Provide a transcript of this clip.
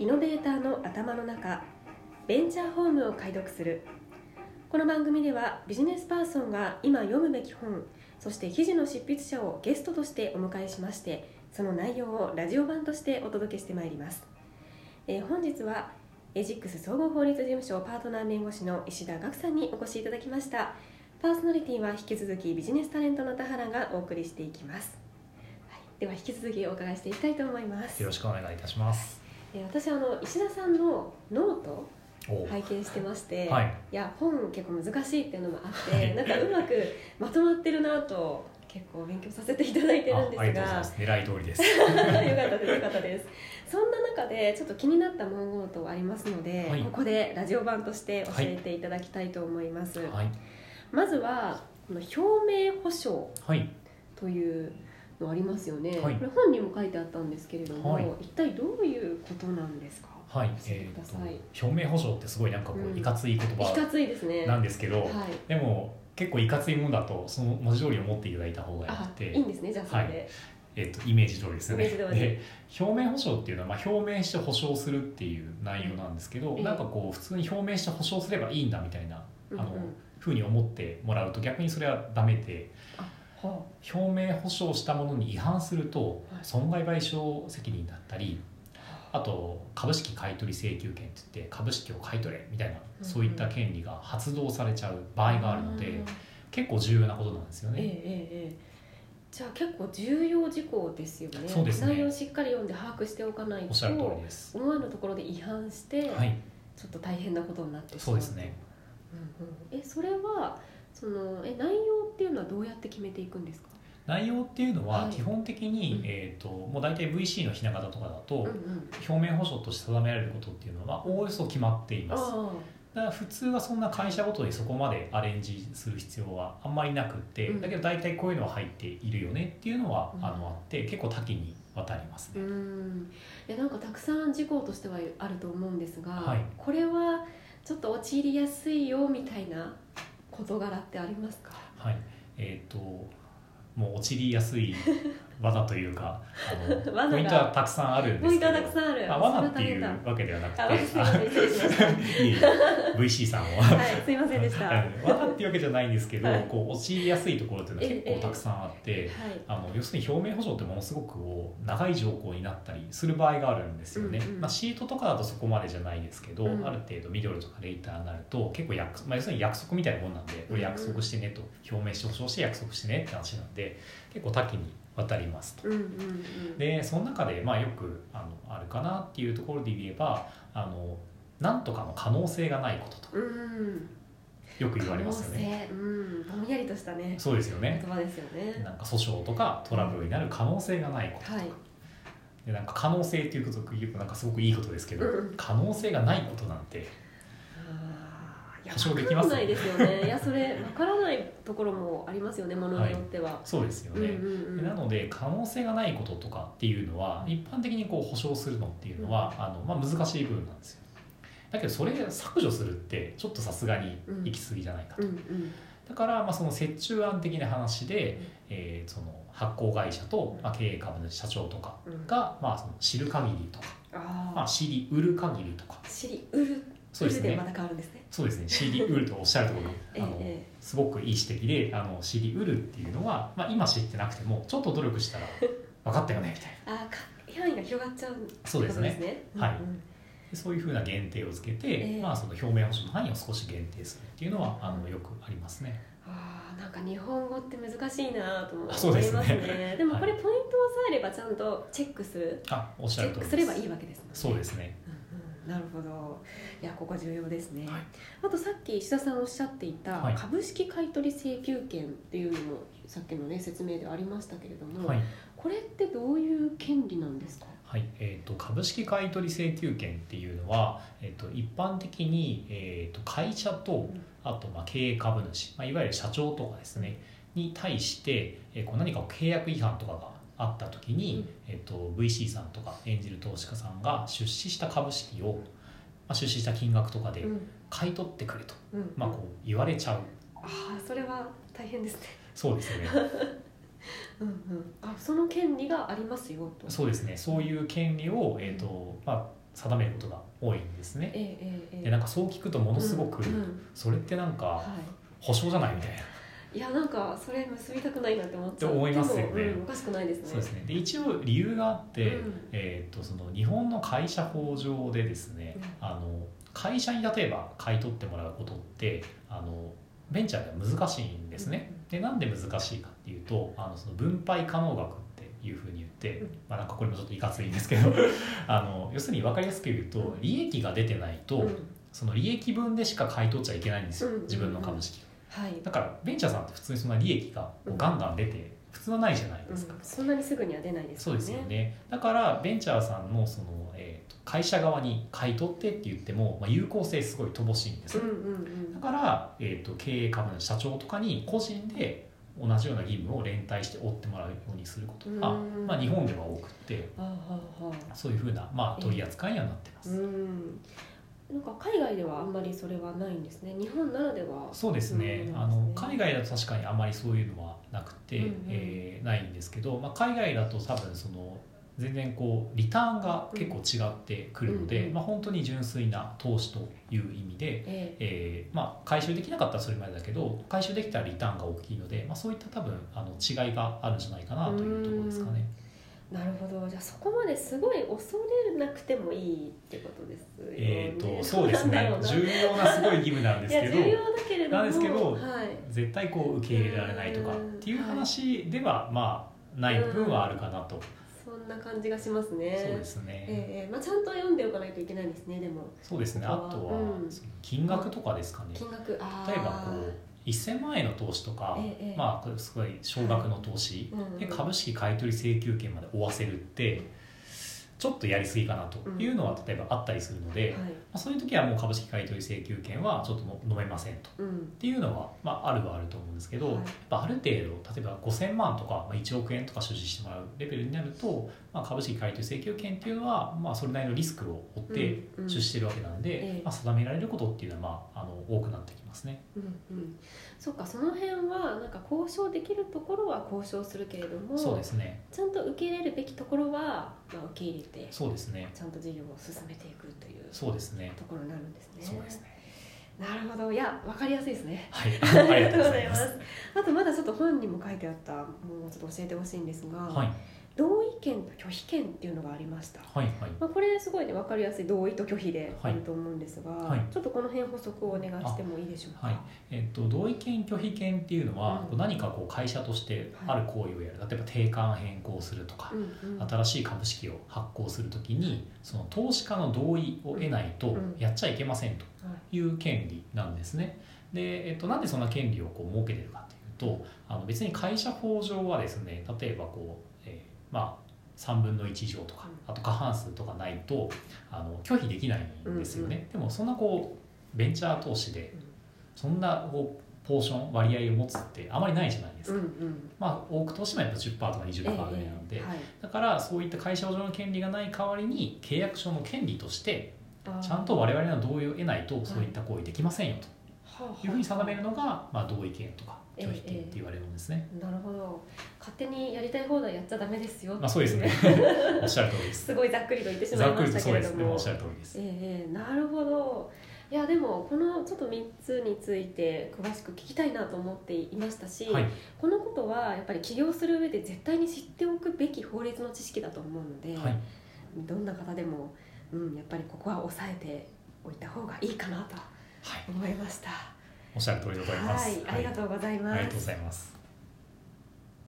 イノベーターの頭の中ベンチャーホームを解読する。この番組ではビジネスパーソンが今読むべき本そして記事の執筆者をゲストとしてお迎えしましてその内容をラジオ版としてお届けしてまいります、えー本日はエジックス総合法律事務所パートナー弁護士の石田岳さんにお越しいただきました。パーソナリティは引き続きビジネスタレントの田原がお送りしていきます、はい、では引き続きお伺いしていきたいと思います。よろしくお願いいたします。えー私あの石田さんのノートお拝見してまして、はい。いや本結構難しいっていうのもあって、はい。なんかうまくまとまってるなと結構勉強させていただいてるんですあありがとうございがます。狙い通りです。よかったですよかったです。そんな中でちょっと気になった文言とありますので、はい。ここでラジオ版として教えていただきたいと思います、はい。まずはこの表明保証はい。というのありますよね、はい。これ本にも書いてあったんですけれども、はい。一体どういうことなんですか？はい。教えてえっ、ください。と表明保証ってすごいなんかこうん。ういかつい言いか葉ついですね。なんですけど、はい。でも結構いかついものだとその文字通り思っていただいた方がよあくて、いいんですねじゃあそれで、えっ、とイメージ通りですよね。で表明保証っていうのはまあ表明して保証するっていう内容なんですけど、ええ。なんかこう普通に表明して保証すればいいんだみたいなあの、うんうん。ふうに思ってもらうと逆にそれはダメで。は表明保証したものに違反するとはい。損害賠償責任だったりあと株式買取請求権って言って株式を買い取れみたいなうんそういった権利が発動されちゃう場合があるのでうん結構重要なことなんですよね。えええじゃあ結構重要事項ですよね。そうですね。内容をしっかり読んで把握しておかないおっしゃる通りとです。思わぬところで違反して、はい、ちょっと大変なことになってしまそうですね。うんうん。えそれはそのえ内容っていうのはどうやって決めていくんですか、内容っていうのははい。基本的に、うん。えー、ともう大体 VC のひな形とかだと、うんうん、表明保証として定められることっていうのはおおよそ決まっています。あだから普通はそんな会社ごとにそこまでアレンジする必要はあんまりなくって、うん。だけど大体こういうのは入っているよねっていうのは、うん。あのあって結構多岐にわたりますあうね。んえなんかたくさん事項としてはあると思うんですが、はい。これはちょっと陥りやすいよみたいな事柄ってありますか？はい、えっ、ともう陥りやすい技というかあの ポイントはたくさんあるんですけどポイントはたくさんある。あ罠っていうわけではなくて。VC さんを。はいすいませんでした。罠っていうわけじゃないんですけど、はい。こう陥りやすいところっていうのは結ええ構たくさんあって。い。あの要するに表明保証ってものすごくこう長い条項になったりする場合があるんですよね、うんうんまあ、シートとかだとそこまでじゃないですけど、うん。ある程度ミドルとかレイターになると結構約、まあ、要するに約束みたいなもんなんでこれ約束してねと表明して保証して約束してねって話なんで結構多岐にわたりますと。でその中でまあよくあのあるかなっていうところで言えばあのなんとかの可能性がないことと。うんよく言われますよね。うん。ぼんやりとしたね。そうですよね。言葉ですよね。なんか訴訟とかトラブルになる可能性がないこととか、はい。でなんか可能性っていうこと言うとなんかすごくいいことですけど、うん。可能性がないことなんてや保証できますわからないですよね。いやそれわからないところもありますよねものによっては、そうですようんうね、んうん。でなので可能性がないこととかっていうのは一般的にこう保証するのっていうのは、あのまあ、難しい部分なんですよ。だけどそれ削除するってちょっとさすがに行き過ぎじゃないかと、うんうん。だからまあその折衷案的な話で、えーその発行会社と、まあ、経営株主社長とかうん。が、まあ、その知る限りとか、あまあ、知りうる限りとか。あ知りうるそうですね。また変わるんですね。そうですね。知りうるとおっしゃるところ。えあのえすごくいい指摘であの知りうるっていうのは、まあ、今知ってなくてもちょっと努力したら分かったよねみたいな。あ範囲が広がっちゃうってそうですね。はいうん。うんでそういうふうな限定をつけて、ええ。まあ、その表明保証の範囲を少し限定するっていうのはあのよくありますね。あーなんか日本語って難しいなと思いあそうですね。ますねでもこれはポイントを押さえればちゃんとチェックする。あおっしチェッゃる通りクすればいいわけですね。そうですね。うんうんなるほど。いやここ重要ですね、はい。あとさっき石田さんおっしゃっていたはい。株式買取請求権っていうのもさっきのね説明でありましたけれども、はい。これってどういう権利なんですか？はい。えー、と株式買取請求権っていうのは、えー、と一般的に、えー、と会社とん。あとまあ経営株主、まあ、いわゆる社長とかですねに対して、えーこう何か契約違反とかがあった時に、えー、と VC さんとか演じる投資家さんが出資した株式を、まあ、出資した金額とかでうん。買い取ってくれと、うん。まあ、こう言われちゃう。ああそれは大変ですね。そうですね。うんうん。あその権利がありますよと。そうですね。そういう権利を、えーとまあ、定めることが多いんですね。ええええでなんかそう聞くとものすごく、うんうん。それってなんかは保証じゃないみたいな。い、いやなんかそれ結びたくないなって思っちゃう。思いますよね。うん、おかしくないですね。そうですね。で一応理由があって、うん。えー、とその日本の会社法上でですね、うん。あの会社に例えば買い取ってもらうことってあのベンチャーでは難しいんですね。でなんで難しいかっていうとあのその分配可能額っていうふうに言って、うん。まあ、なんかこれもちょっといかついんですけど あの要するに分かりやすく言うと利益が出てないと、うん。その利益分でしか買い取っちゃいけないんですよ、うん。自分の株式はい、だからベンチャーさんって普通にそんな利益がガンガン出て普通はないじゃないですか、うん、そんなにすぐには出ないですそうですよね。だからベンチャーさんのその、えーと会社側に買い取ってって言っても、まあ、有効性すごい乏しいんですうんよ、うん。だから、えー、と経営株主社長とかに個人で同じような義務を連帯して負ってもらうようにすること。が、うん。まあ、日本では多くってそういうふうな、まあ、取り扱いにはなってます、あうんなんか海外ではあんまりそれはないんですね。日本ならでは。そうですね、うん。あの海外だと確かにあまりそういうのはなくて、うんうん。えーないんですけど、まあ、海外だと多分その全然こうリターンが結構違ってくるので、うんうんまあ、本当に純粋な投資という意味で、え。えーまあ、回収できなかったらそれまでだけど回収できたらリターンが大きいので、まあ、そういった多分あの違いがあるんじゃないかなというところですかね。えなるほど。じゃあそこまですごい恐れなくてもいいってことですよね。えー、とそうですね。重要なすごい義務なんですけど重要だけれどもなんですけどはい。絶対こう受け入れられないとかっていう話ではまあない部分はあるかなと、そんな感じがしますね。そうですね、ええまあ、ちゃんと読んでおかないといけないんですねでも。そうですね。あとは、うん。金額とかですかね。金額。例えばこう1000万円の投資とか、ええまあこれすごい少額の投資、うんうんで株式買取請求権まで負わせるってちょっとやりすぎかなというのは例えばあったりするので、まはい。あ、そういう時はもう株式買取請求権はちょっとの飲めませんと。うん。っていうのは、まあ、あるはあると思うんですけど、はい。やっぱある程度例えば5000万とか、まあ、1億円とか所持してもらうレベルになると、まあ、株式買取請求権っていうのは、まあ、それなりのリスクを負ってうんうん。出資してるわけなんで、ええ。まあ、定められることっていうのは、まあ、あの多くなってきますね。うんうん。そっかその辺はなんか交渉できるところは交渉するけれどもそうですね。ちゃんと受け入れるべきところは、まあ、受け入れてそうですね。ちゃんと事業を進めていくというそうですね。ところになるんですね。そうですね。なるほど。いや分かりやすいですね。はい。ありがとうございます。あとまだちょっと本にも書いてあったものをちょっと教えてほしいんですが、はい同意権と拒否権っていうのがありました。はいはい。まあ、これすごいね分かりやすい同意と拒否であはい。ると思うんですが、はい。ちょっとこの辺補足をお願いしてもいいでしょうか？はい。えっと、同意権拒否権っていうのは、うん。何かこう会社としてある行為をやる、例えば定款変更するとか、うんうん。新しい株式を発行するときにその投資家の同意を得ないとうん。やっちゃいけませんとはい。いう権利なんですね。で、えっと、なんでそんな権利をこう設けてるかというとあの別に会社法上はですね例えばこう、えーまあ3分の1以上とかあと過半数とかないとあの拒否できないんですよね、でもそんなこうベンチャー投資でそんなこうポーション割合を持つってあまりないじゃないですうんか、うん。まあ多く投資もやっぱ10%とか20%ぐらいなので、ええはいだからそういった会社法上の権利がない代わりに契約書の権利としてちゃんと我々の同意を得ないとそういった行為できませんよというふうに定めるのが、まあ、同意権とか拒否権って言われるんですね。なるほど。勝手にやりたい放題やっちゃダメですよまあそうですね。おっしゃる通りです。すごいざっくりと言ってしまいましたけれども。ねおっしゃる通りです。ええええなるほど。いやでもこのちょっと3つについて詳しく聞きたいなと思っていましたし、はい。このことはやっぱり起業する上で絶対に知っておくべき法律の知識だと思うので、はい。どんな方でも、うん、やっぱりここは押さえておいた方がいいかなと。はい思いました。おっしゃる通りでございます。はい、ありがとうございます。ありがとうございます。